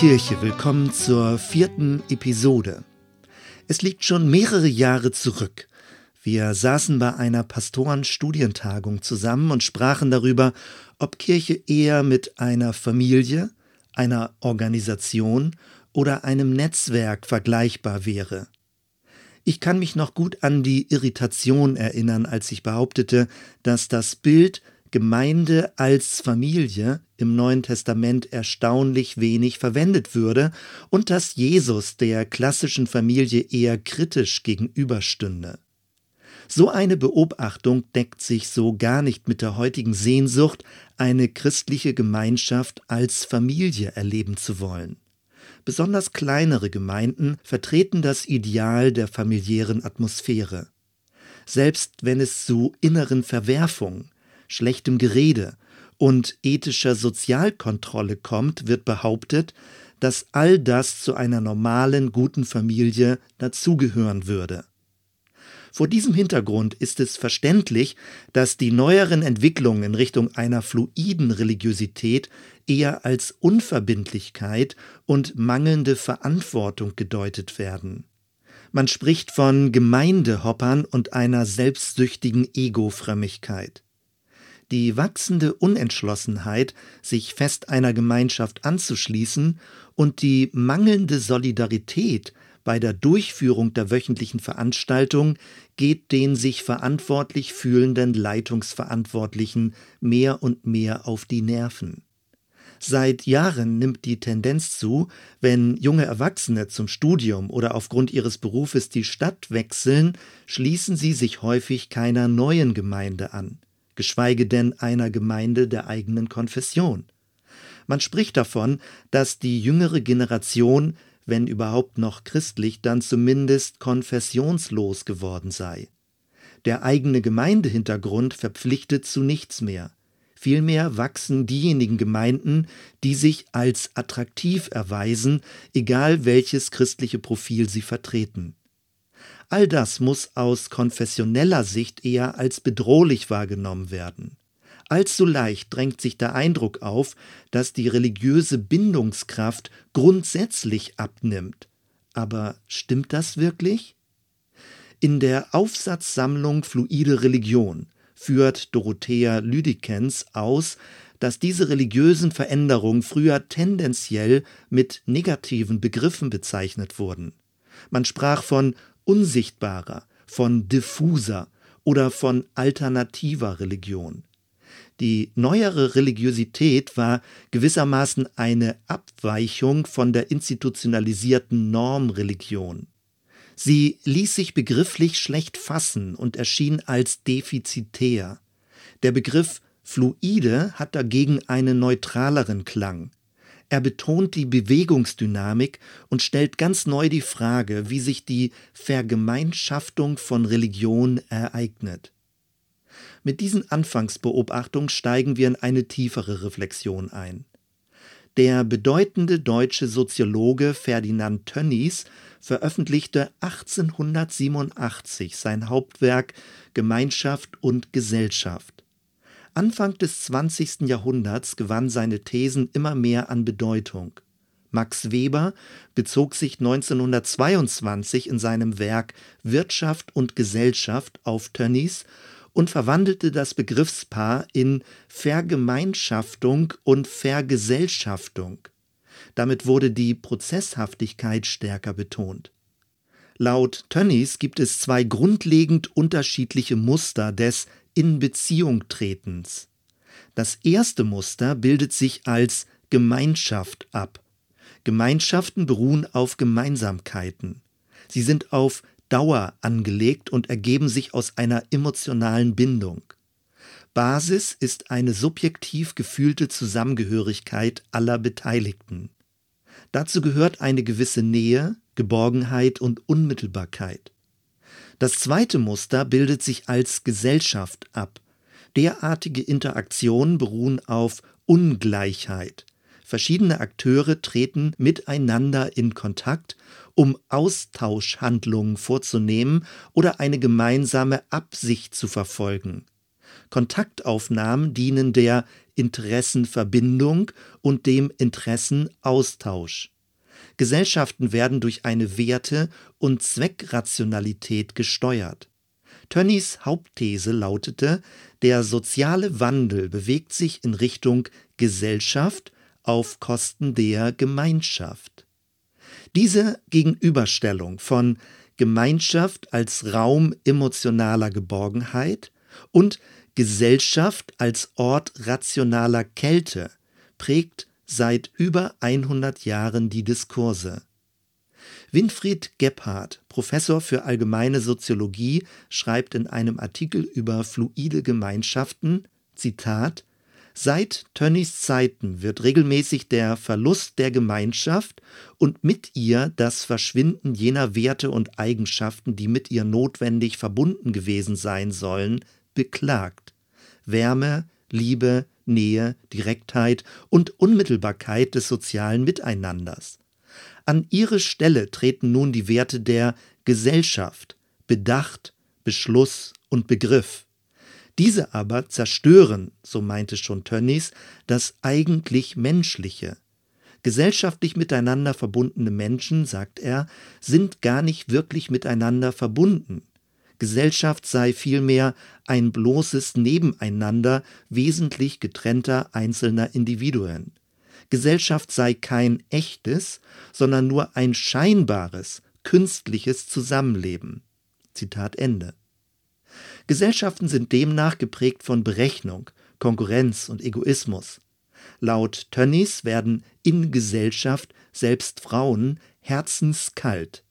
Kirche, willkommen zur vierten Episode. Es liegt schon mehrere Jahre zurück. Wir saßen bei einer Pastorenstudientagung zusammen und sprachen darüber, ob Kirche eher mit einer Familie, einer Organisation oder einem Netzwerk vergleichbar wäre. Ich kann mich noch gut an die Irritation erinnern, als ich behauptete, dass das Bild Gemeinde als Familie im Neuen Testament erstaunlich wenig verwendet würde und dass Jesus der klassischen Familie eher kritisch gegenüberstünde. So eine Beobachtung deckt sich so gar nicht mit der heutigen Sehnsucht, eine christliche Gemeinschaft als Familie erleben zu wollen. Besonders kleinere Gemeinden vertreten das Ideal der familiären Atmosphäre. Selbst wenn es zu inneren Verwerfungen, schlechtem Gerede und ethischer Sozialkontrolle kommt, wird behauptet, dass all das zu einer normalen, guten Familie dazugehören würde. Vor diesem Hintergrund ist es verständlich, dass die neueren Entwicklungen in Richtung einer fluiden Religiosität eher als Unverbindlichkeit und mangelnde Verantwortung gedeutet werden. Man spricht von Gemeindehoppern und einer selbstsüchtigen Egofrömmigkeit. Die wachsende Unentschlossenheit, sich fest einer Gemeinschaft anzuschließen und die mangelnde Solidarität bei der Durchführung der wöchentlichen Veranstaltung geht den sich verantwortlich fühlenden Leitungsverantwortlichen mehr und mehr auf die Nerven. Seit Jahren nimmt die Tendenz zu, wenn junge Erwachsene zum Studium oder aufgrund ihres Berufes die Stadt wechseln, schließen sie sich häufig keiner neuen Gemeinde an geschweige denn einer Gemeinde der eigenen Konfession. Man spricht davon, dass die jüngere Generation, wenn überhaupt noch christlich, dann zumindest konfessionslos geworden sei. Der eigene Gemeindehintergrund verpflichtet zu nichts mehr. Vielmehr wachsen diejenigen Gemeinden, die sich als attraktiv erweisen, egal welches christliche Profil sie vertreten. All das muss aus konfessioneller Sicht eher als bedrohlich wahrgenommen werden. Allzu leicht drängt sich der Eindruck auf, dass die religiöse Bindungskraft grundsätzlich abnimmt. Aber stimmt das wirklich? In der Aufsatzsammlung Fluide Religion führt Dorothea Lüdikens aus, dass diese religiösen Veränderungen früher tendenziell mit negativen Begriffen bezeichnet wurden. Man sprach von unsichtbarer, von diffuser oder von alternativer Religion. Die neuere Religiosität war gewissermaßen eine Abweichung von der institutionalisierten Normreligion. Sie ließ sich begrifflich schlecht fassen und erschien als defizitär. Der Begriff fluide hat dagegen einen neutraleren Klang. Er betont die Bewegungsdynamik und stellt ganz neu die Frage, wie sich die Vergemeinschaftung von Religion ereignet. Mit diesen Anfangsbeobachtungen steigen wir in eine tiefere Reflexion ein. Der bedeutende deutsche Soziologe Ferdinand Tönnies veröffentlichte 1887 sein Hauptwerk Gemeinschaft und Gesellschaft. Anfang des 20. Jahrhunderts gewann seine Thesen immer mehr an Bedeutung. Max Weber bezog sich 1922 in seinem Werk Wirtschaft und Gesellschaft auf Tönnies und verwandelte das Begriffspaar in Vergemeinschaftung und Vergesellschaftung. Damit wurde die Prozesshaftigkeit stärker betont. Laut Tönnies gibt es zwei grundlegend unterschiedliche Muster des in Beziehung tretens. Das erste Muster bildet sich als Gemeinschaft ab. Gemeinschaften beruhen auf Gemeinsamkeiten. Sie sind auf Dauer angelegt und ergeben sich aus einer emotionalen Bindung. Basis ist eine subjektiv gefühlte Zusammengehörigkeit aller Beteiligten. Dazu gehört eine gewisse Nähe, Geborgenheit und Unmittelbarkeit. Das zweite Muster bildet sich als Gesellschaft ab. Derartige Interaktionen beruhen auf Ungleichheit. Verschiedene Akteure treten miteinander in Kontakt, um Austauschhandlungen vorzunehmen oder eine gemeinsame Absicht zu verfolgen. Kontaktaufnahmen dienen der Interessenverbindung und dem Interessenaustausch. Gesellschaften werden durch eine Werte- und Zweckrationalität gesteuert. Tönnies Hauptthese lautete, der soziale Wandel bewegt sich in Richtung Gesellschaft auf Kosten der Gemeinschaft. Diese Gegenüberstellung von Gemeinschaft als Raum emotionaler Geborgenheit und Gesellschaft als Ort rationaler Kälte prägt seit über 100 Jahren die Diskurse. Winfried Gebhardt, Professor für allgemeine Soziologie, schreibt in einem Artikel über fluide Gemeinschaften, Zitat, Seit Tönnies Zeiten wird regelmäßig der Verlust der Gemeinschaft und mit ihr das Verschwinden jener Werte und Eigenschaften, die mit ihr notwendig verbunden gewesen sein sollen, beklagt. Wärme, Liebe, Nähe, Direktheit und Unmittelbarkeit des sozialen Miteinanders. An ihre Stelle treten nun die Werte der Gesellschaft, Bedacht, Beschluss und Begriff. Diese aber zerstören, so meinte schon Tönnies, das eigentlich Menschliche. Gesellschaftlich miteinander verbundene Menschen, sagt er, sind gar nicht wirklich miteinander verbunden. Gesellschaft sei vielmehr ein bloßes Nebeneinander wesentlich getrennter einzelner Individuen. Gesellschaft sei kein echtes, sondern nur ein scheinbares, künstliches Zusammenleben. Zitat Ende. Gesellschaften sind demnach geprägt von Berechnung, Konkurrenz und Egoismus. Laut Tönnies werden in Gesellschaft selbst Frauen herzenskalt.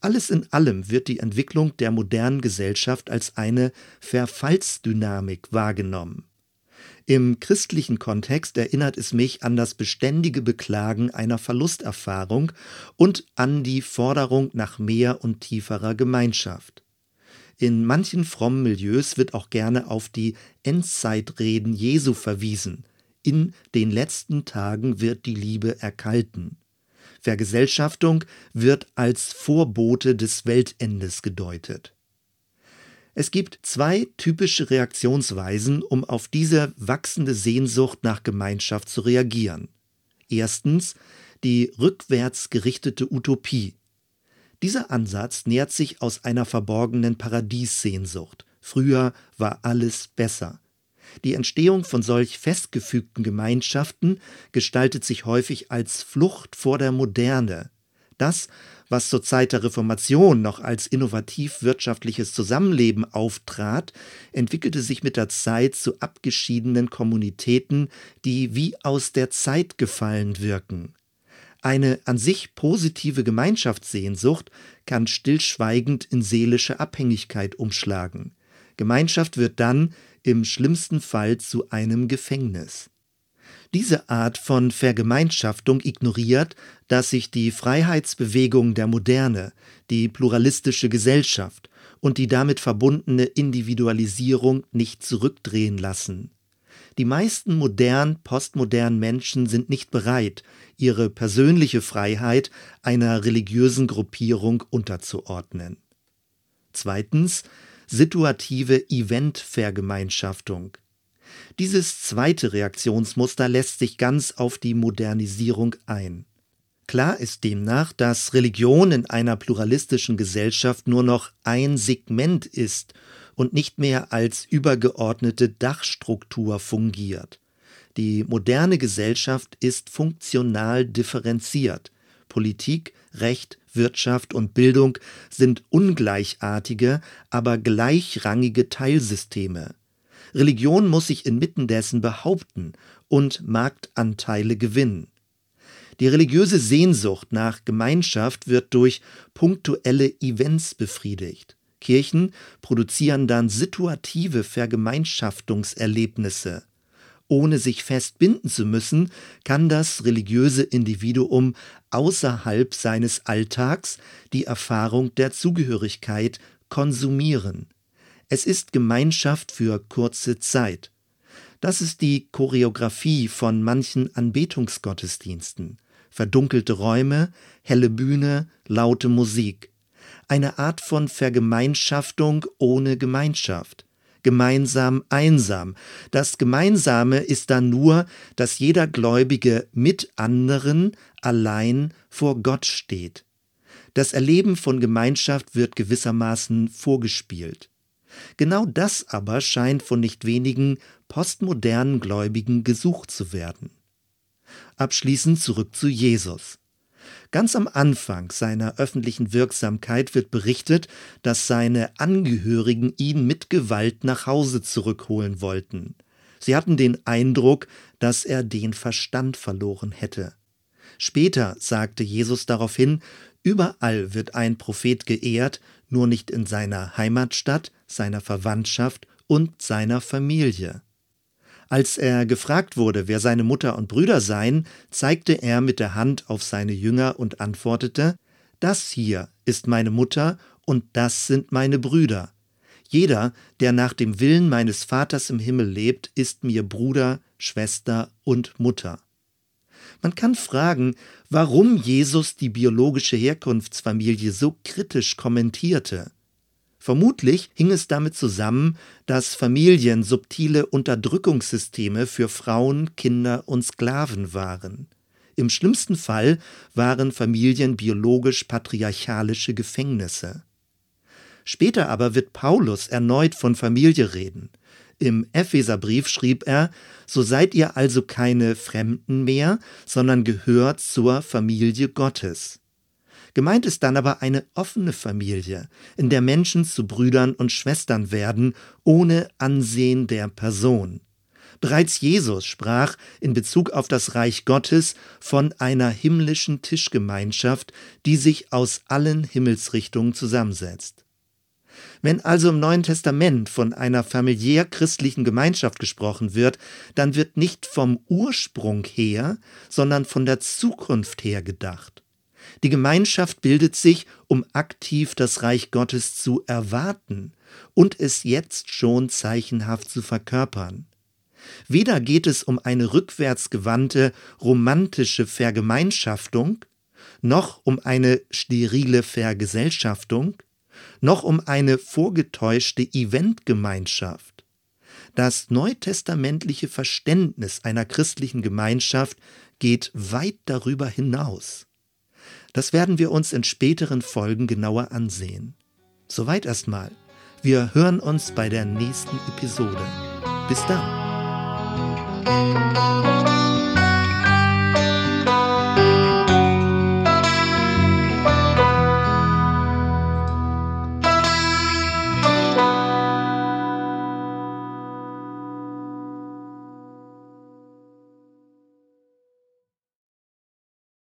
Alles in allem wird die Entwicklung der modernen Gesellschaft als eine Verfallsdynamik wahrgenommen. Im christlichen Kontext erinnert es mich an das beständige Beklagen einer Verlusterfahrung und an die Forderung nach mehr und tieferer Gemeinschaft. In manchen frommen Milieus wird auch gerne auf die Endzeitreden Jesu verwiesen. In den letzten Tagen wird die Liebe erkalten. Vergesellschaftung wird als Vorbote des Weltendes gedeutet. Es gibt zwei typische Reaktionsweisen, um auf diese wachsende Sehnsucht nach Gemeinschaft zu reagieren. Erstens die rückwärts gerichtete Utopie. Dieser Ansatz nähert sich aus einer verborgenen Paradiessehnsucht. Früher war alles besser. Die Entstehung von solch festgefügten Gemeinschaften gestaltet sich häufig als Flucht vor der Moderne. Das, was zur Zeit der Reformation noch als innovativ wirtschaftliches Zusammenleben auftrat, entwickelte sich mit der Zeit zu abgeschiedenen Kommunitäten, die wie aus der Zeit gefallen wirken. Eine an sich positive Gemeinschaftssehnsucht kann stillschweigend in seelische Abhängigkeit umschlagen. Gemeinschaft wird dann im schlimmsten Fall zu einem Gefängnis. Diese Art von Vergemeinschaftung ignoriert, dass sich die Freiheitsbewegung der Moderne, die pluralistische Gesellschaft und die damit verbundene Individualisierung nicht zurückdrehen lassen. Die meisten modern, postmodernen Menschen sind nicht bereit, ihre persönliche Freiheit einer religiösen Gruppierung unterzuordnen. Zweitens situative Eventvergemeinschaftung. Dieses zweite Reaktionsmuster lässt sich ganz auf die Modernisierung ein. Klar ist demnach, dass Religion in einer pluralistischen Gesellschaft nur noch ein Segment ist und nicht mehr als übergeordnete Dachstruktur fungiert. Die moderne Gesellschaft ist funktional differenziert. Politik, Recht, Wirtschaft und Bildung sind ungleichartige, aber gleichrangige Teilsysteme. Religion muss sich inmitten dessen behaupten und Marktanteile gewinnen. Die religiöse Sehnsucht nach Gemeinschaft wird durch punktuelle Events befriedigt. Kirchen produzieren dann situative Vergemeinschaftungserlebnisse. Ohne sich festbinden zu müssen, kann das religiöse Individuum außerhalb seines Alltags die Erfahrung der Zugehörigkeit konsumieren. Es ist Gemeinschaft für kurze Zeit. Das ist die Choreografie von manchen Anbetungsgottesdiensten. Verdunkelte Räume, helle Bühne, laute Musik. Eine Art von Vergemeinschaftung ohne Gemeinschaft. Gemeinsam einsam. Das Gemeinsame ist dann nur, dass jeder Gläubige mit anderen allein vor Gott steht. Das Erleben von Gemeinschaft wird gewissermaßen vorgespielt. Genau das aber scheint von nicht wenigen postmodernen Gläubigen gesucht zu werden. Abschließend zurück zu Jesus. Ganz am Anfang seiner öffentlichen Wirksamkeit wird berichtet, dass seine Angehörigen ihn mit Gewalt nach Hause zurückholen wollten. Sie hatten den Eindruck, dass er den Verstand verloren hätte. Später sagte Jesus daraufhin, überall wird ein Prophet geehrt, nur nicht in seiner Heimatstadt, seiner Verwandtschaft und seiner Familie. Als er gefragt wurde, wer seine Mutter und Brüder seien, zeigte er mit der Hand auf seine Jünger und antwortete, Das hier ist meine Mutter und das sind meine Brüder. Jeder, der nach dem Willen meines Vaters im Himmel lebt, ist mir Bruder, Schwester und Mutter. Man kann fragen, warum Jesus die biologische Herkunftsfamilie so kritisch kommentierte. Vermutlich hing es damit zusammen, dass Familien subtile Unterdrückungssysteme für Frauen, Kinder und Sklaven waren. Im schlimmsten Fall waren Familien biologisch patriarchalische Gefängnisse. Später aber wird Paulus erneut von Familie reden. Im Epheserbrief schrieb er, so seid ihr also keine Fremden mehr, sondern gehört zur Familie Gottes. Gemeint ist dann aber eine offene Familie, in der Menschen zu Brüdern und Schwestern werden, ohne Ansehen der Person. Bereits Jesus sprach in Bezug auf das Reich Gottes von einer himmlischen Tischgemeinschaft, die sich aus allen Himmelsrichtungen zusammensetzt. Wenn also im Neuen Testament von einer familiär christlichen Gemeinschaft gesprochen wird, dann wird nicht vom Ursprung her, sondern von der Zukunft her gedacht. Die Gemeinschaft bildet sich, um aktiv das Reich Gottes zu erwarten und es jetzt schon zeichenhaft zu verkörpern. Weder geht es um eine rückwärtsgewandte romantische Vergemeinschaftung, noch um eine sterile Vergesellschaftung, noch um eine vorgetäuschte Eventgemeinschaft. Das neutestamentliche Verständnis einer christlichen Gemeinschaft geht weit darüber hinaus. Das werden wir uns in späteren Folgen genauer ansehen. Soweit erstmal. Wir hören uns bei der nächsten Episode. Bis dann.